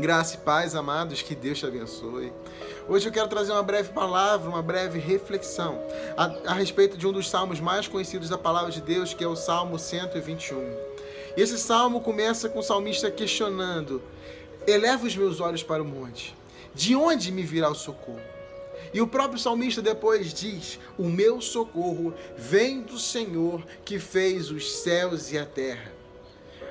Graça e paz, amados, que Deus te abençoe. Hoje eu quero trazer uma breve palavra, uma breve reflexão a, a, respeito de um dos salmos mais conhecidos da palavra de Deus, que é o Salmo 121. E esse salmo começa com o salmista questionando: Eleva os meus olhos para o monte, de onde me virá o socorro? E o próprio salmista depois diz: O meu socorro vem do Senhor que fez os céus e a terra.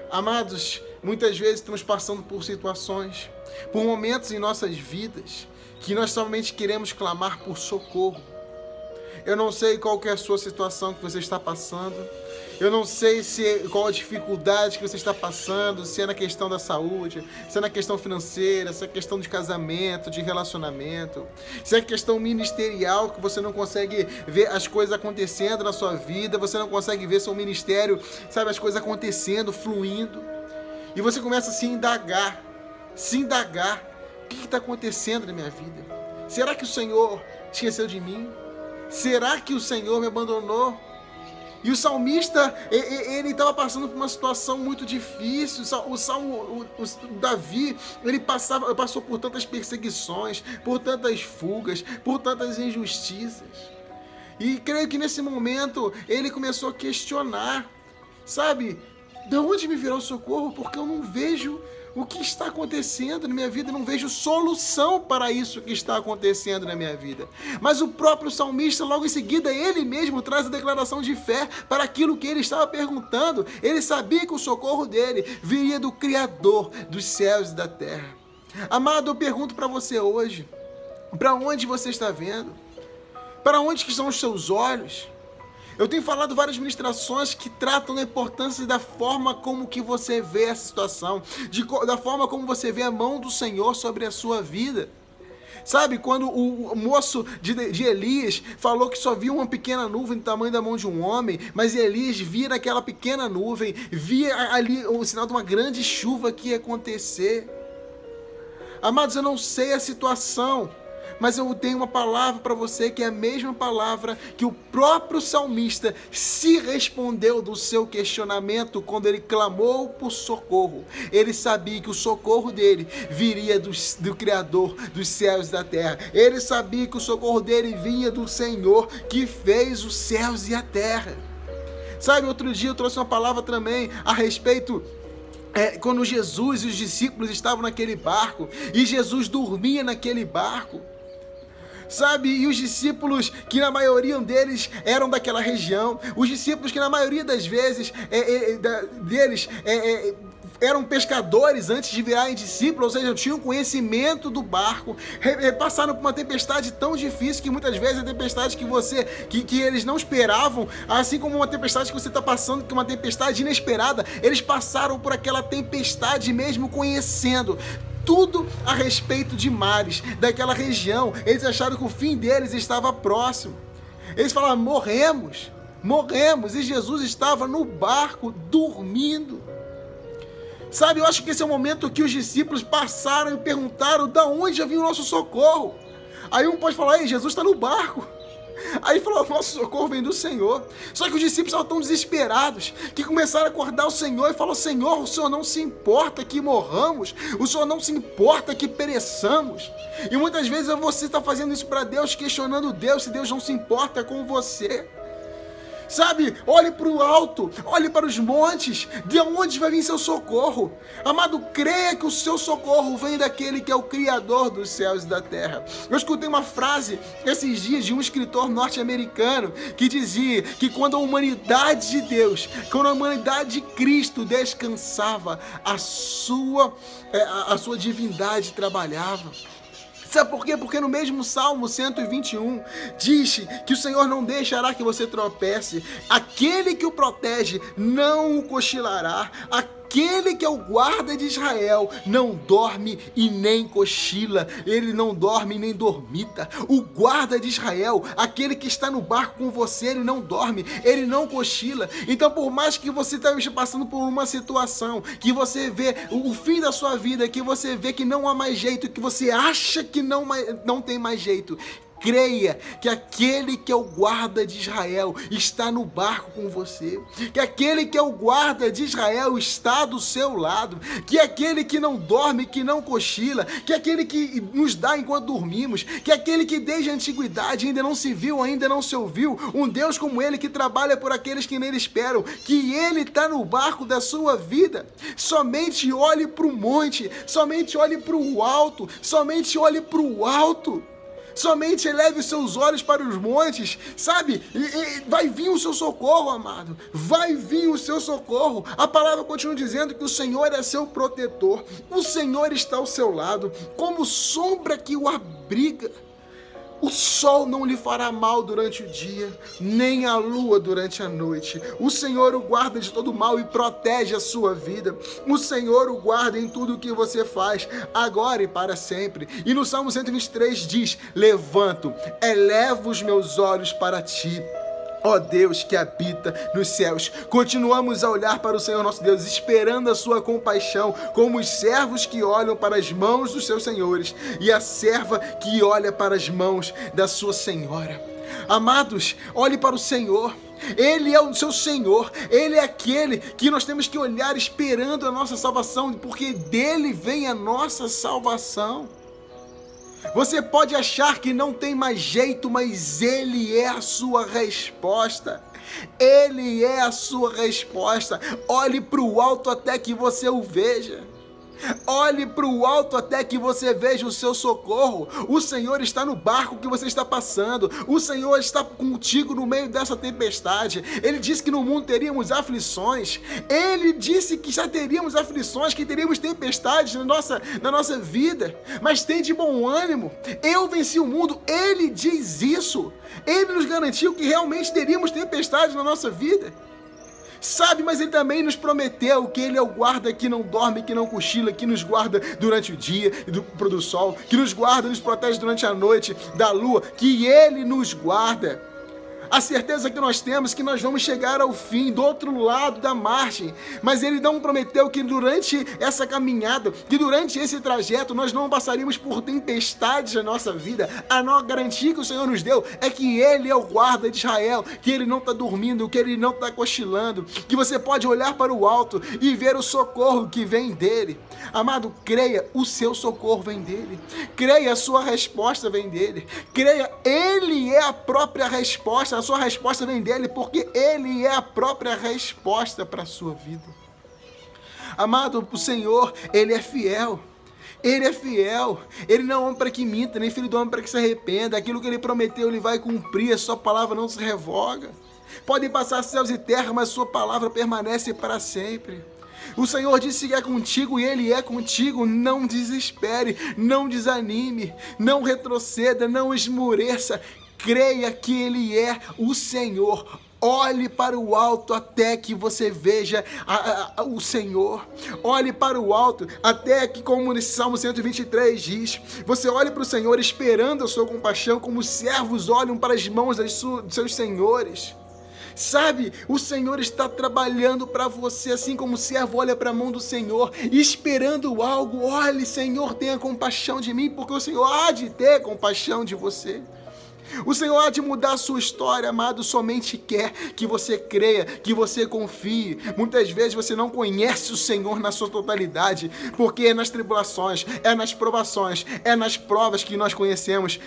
Amados, muitas vezes estamos passando por situações, por momentos em nossas vidas, que nós somente queremos clamar por socorro. Eu não sei qual é a sua situação que você está passando. Eu não sei se qual a dificuldade que você está passando, se é na questão da saúde, se é na questão financeira, se é questão de casamento, de relacionamento, se é questão ministerial que você não consegue ver as coisas acontecendo na sua vida, você não consegue ver seu ministério, sabe, as coisas acontecendo, fluindo. E você começa a se indagar, se indagar, o que está acontecendo na minha vida? Será que o Senhor esqueceu de mim? Será que o Senhor me abandonou? E o salmista, ele estava passando por uma situação muito difícil. O, salmo, o, o, Davi, ele passava, passou por tantas perseguições, por tantas fugas, por tantas injustiças. E creio que nesse momento ele começou a questionar, sabe, de onde me virá o socorro? Porque eu não vejo o que está acontecendo na minha vida, não vejo solução para isso que está acontecendo na minha vida. Mas o próprio salmista, logo em seguida, ele mesmo traz a declaração de fé para aquilo que ele estava perguntando. Ele sabia que o socorro dele viria do Criador dos céus e da terra. Amado, eu pergunto para você hoje: para onde você está vendo? Para onde que estão os seus olhos? Eu tenho falado várias ministrações que tratam da importância da forma como que você vê essa situação, de, da forma como você vê a mão do Senhor sobre a sua vida. Sabe, quando o moço de, de, Elias falou que só via uma pequena nuvem do tamanho da mão de um homem, mas Elias via naquela pequena nuvem, via ali o sinal de uma grande chuva que ia acontecer. Amados, eu não sei a situação, mas eu tenho uma palavra para você que é a mesma palavra que o próprio salmista se respondeu do seu questionamento quando ele clamou por socorro. Ele sabia que o socorro dele viria do, do Criador dos céus e da terra. Ele sabia que o socorro dele vinha do Senhor que fez os céus e a terra. Sabe, outro dia eu trouxe uma palavra também a respeito é, quando Jesus e os discípulos estavam naquele barco e Jesus dormia naquele barco sabe? E os discípulos, que na maioria deles eram daquela região, os discípulos que na maioria das vezes é, é, da, deles é, é eram pescadores antes de virarem discípulos, ou seja, tinham conhecimento do barco, passaram por uma tempestade tão difícil que muitas vezes é tempestade que você, que, que eles não esperavam, assim como uma tempestade que você está passando, que é uma tempestade inesperada, eles passaram por aquela tempestade mesmo conhecendo tudo a respeito de mares, daquela região. Eles acharam que o fim deles estava próximo. Eles falaram: morremos, morremos. E Jesus estava no barco dormindo. Sabe, eu acho que esse é o momento que os discípulos passaram e perguntaram: da onde já vinha o nosso socorro? Aí um pode falar: Ei, Jesus está no barco. Nosso socorro vem do Senhor. Só que os discípulos estavam tão desesperados que começaram a acordar o Senhor e falou: Senhor, o Senhor não se importa que morramos, o Senhor não se importa que pereçamos. E muitas vezes você está fazendo isso para Deus, questionando Deus se Deus não se importa com você. Sabe? Olhe para o alto, olhe para os montes, de onde vai vir seu socorro. Amado, creia que o seu socorro vem daquele que é o Criador dos céus e da terra. Eu escutei uma frase esses dias de um escritor norte-americano que dizia que quando a humanidade de Deus, quando a humanidade de Cristo descansava, a sua, é, a sua divindade trabalhava. Sabe por quê? Porque no mesmo Salmo 121 diz que o Senhor não deixará que você tropece, aquele que o protege não o cochilará, Aquele que é o guarda de Israel não dorme e nem cochila, ele não dorme nem dormita. O guarda de Israel, aquele que está no barco com você, ele não dorme, ele não cochila. Então, por mais que você esteja passando por uma situação, que você vê o fim da sua vida, que você vê que não há mais jeito, que você acha que não, não tem mais jeito, creia que aquele que é o guarda de Israel está no barco com você, que aquele que é o guarda de Israel está do seu lado, que aquele que não dorme, que não cochila, que aquele que nos dá enquanto dormimos, que aquele que desde a antiguidade ainda não se viu, ainda não se ouviu, um Deus como ele que trabalha por aqueles que nele esperam, que ele está no barco da sua vida. Somente olhe para o monte, somente olhe para o alto, somente olhe para o alto. Somente eleve os seus olhos para os montes, sabe? E, e, vai vir o seu socorro, amado. Vai vir o seu socorro. A palavra continua dizendo que o Senhor é seu protetor. O Senhor está ao seu lado, como sombra que o abriga. O sol não lhe fará mal durante o dia, nem a lua durante a noite. O Senhor o guarda de todo mal e protege a sua vida. O Senhor o guarda em tudo o que você faz, agora e para sempre. E no Salmo 123 diz: Levanto, elevo os meus olhos para ti Ó Deus que habita nos céus, continuamos a olhar para o Senhor nosso Deus, esperando a sua compaixão, como os servos que olham para as mãos dos seus senhores e a serva que olha para as mãos da sua senhora. Amados, olhe para o Senhor. Ele é o seu Senhor, Ele é aquele que nós temos que olhar esperando a nossa salvação, porque dele vem a nossa salvação. Você pode achar que não tem mais jeito, mas Ele é a sua resposta. Ele é a sua resposta. Olhe para o alto até que você o veja. Olhe para o alto até que você veja o seu socorro. O Senhor está no barco que você está passando. O Senhor está contigo no meio dessa tempestade. Ele disse que no mundo teríamos aflições. Ele disse que já teríamos aflições, que teríamos tempestades na nossa, na nossa vida. Mas tem de bom ânimo. Eu venci o mundo. Ele diz isso. Ele nos garantiu que realmente teríamos tempestades na nossa vida. Sabe, mas ele também nos prometeu que ele é o guarda que não dorme, que não cochila, que nos guarda durante o dia e do do sol, que nos guarda, nos protege durante a noite da lua, que ele nos guarda a certeza que nós temos que nós vamos chegar ao fim, do outro lado da margem. Mas ele não prometeu que durante essa caminhada, que durante esse trajeto, nós não passaríamos por tempestades na nossa vida. A garantia que o Senhor nos deu é que Ele é o guarda de Israel, que Ele não está dormindo, que Ele não está cochilando, que você pode olhar para o alto e ver o socorro que vem dele. Amado, creia, o seu socorro vem dele. Creia, a sua resposta vem dele. Creia, Ele é a própria resposta a sua resposta vem dele, porque ele é a própria resposta para a sua vida. Amado, o Senhor, ele é fiel. Ele é fiel. Ele não é homem para que minta, nem filho do homem para que se arrependa. Aquilo que ele prometeu, ele vai cumprir. A sua palavra não se revoga. Podem passar céus e terra, mas sua palavra permanece para sempre. O Senhor disse que é contigo e Ele é contigo. Não desespere, não desanime, não retroceda, não esmoreça creia que Ele é o Senhor. Olhe para o alto até que você veja a, a, o Senhor. Olhe para o alto até que, como nesse Salmo 123 diz, você olhe para o Senhor esperando a sua compaixão, como os servos olham para as mãos dos seus senhores. Sabe, o Senhor está trabalhando para você, assim como o servo olha para a mão do Senhor, esperando algo. Olhe, Senhor, tenha compaixão de mim, porque o Senhor há de ter compaixão de você. O Senhor há de mudar a sua história, amado, somente quer que você creia, que você confie. Muitas vezes você não conhece o Senhor na sua totalidade, porque é nas tribulações, é nas provações, é nas provas que nós conhecemos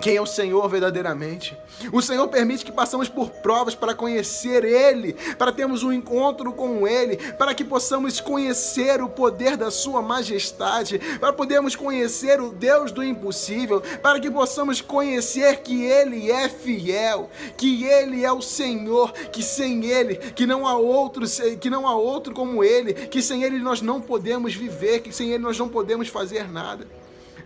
quem é o Senhor verdadeiramente. O Senhor permite que passamos por provas para conhecer Ele, para termos um encontro com Ele, para que possamos conhecer o poder da Sua majestade, para podermos conhecer o Deus do impossível, para que possamos conhecer que Ele é fiel, que Ele é o Senhor, que sem Ele, que não há outro, que não há outro como Ele, que sem Ele nós não podemos viver, que sem Ele nós não podemos fazer nada.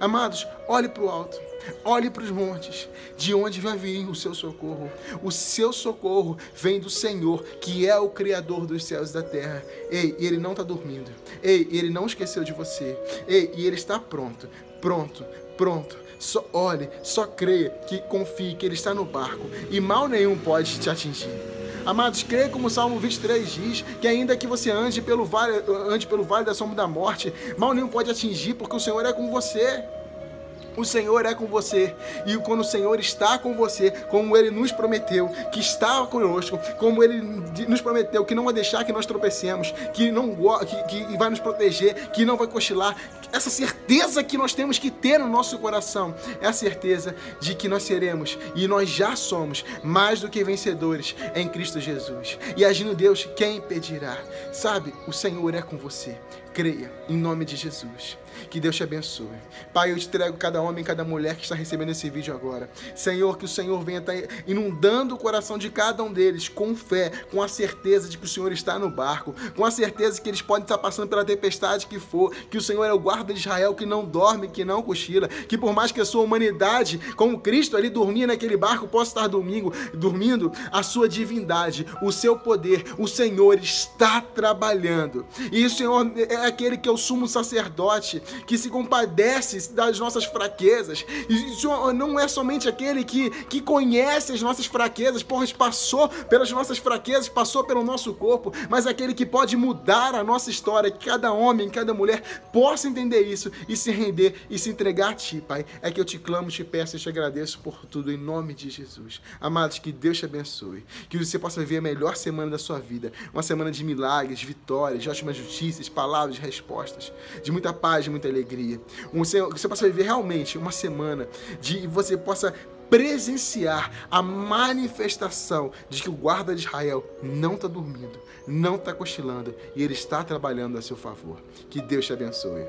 Amados, olhe para o alto. Olhe para os montes, de onde vai vir o seu socorro. O seu socorro vem do Senhor, que é o Criador dos céus e da terra. Ei, e Ele não está dormindo. Ei, Ele não esqueceu de você. Ei, e Ele está pronto, pronto, pronto. Só olhe, só creia, que confie que Ele está no barco e mal nenhum pode te atingir. Amados, creia como o Salmo 23 diz, que ainda que você ande pelo vale, ande pelo vale da sombra da morte, mal nenhum pode atingir, porque o Senhor é com você. O Senhor é com você. E quando o Senhor está com você, como Ele nos prometeu, que está conosco, como Ele nos prometeu que não vai deixar que nós tropecemos, que não que, que vai nos proteger, que não vai cochilar. Essa certeza que nós temos que ter no nosso coração é a certeza de que nós seremos e nós já somos mais do que vencedores em Cristo Jesus. E agindo Deus, quem impedirá? Sabe, o Senhor é com você. Creia, em nome de Jesus. Que Deus te abençoe. Pai, eu te entrego cada homem, cada mulher que está recebendo esse vídeo agora. Senhor, que o Senhor venha estar inundando o coração de cada um deles com fé, com a certeza de que o Senhor está no barco, com a certeza que eles podem estar passando pela tempestade que for, que o Senhor é o guarda de Israel que não dorme, que não cochila, que por mais que a sua humanidade, como Cristo ali dormia naquele barco, possa estar domingo, dormindo, a sua divindade, o seu poder, o Senhor está trabalhando. E o Senhor é aquele que é o sumo sacerdote, que se compadece das nossas fraquezas. E o Senhor não é somente aquele que, que conhece as nossas fraquezas, pois passou pelas nossas fraquezas, passou pelo nosso corpo, mas aquele que pode mudar a nossa história, que cada homem, cada mulher possa entender isso e se render e se entregar a Ti, Pai. É que eu te clamo, te peço e te agradeço por tudo, em nome de Jesus. Amados, que Deus te abençoe, que você possa viver a melhor semana da sua vida, uma semana de milagres, vitórias, de ótimas notícias, palavras, respostas, de muita paz, de muita alegria. Um, que você possa viver realmente uma semana de você possa presenciar a manifestação de que o guarda de Israel não está dormindo, não está cochilando e ele está trabalhando a seu favor. Que Deus te abençoe.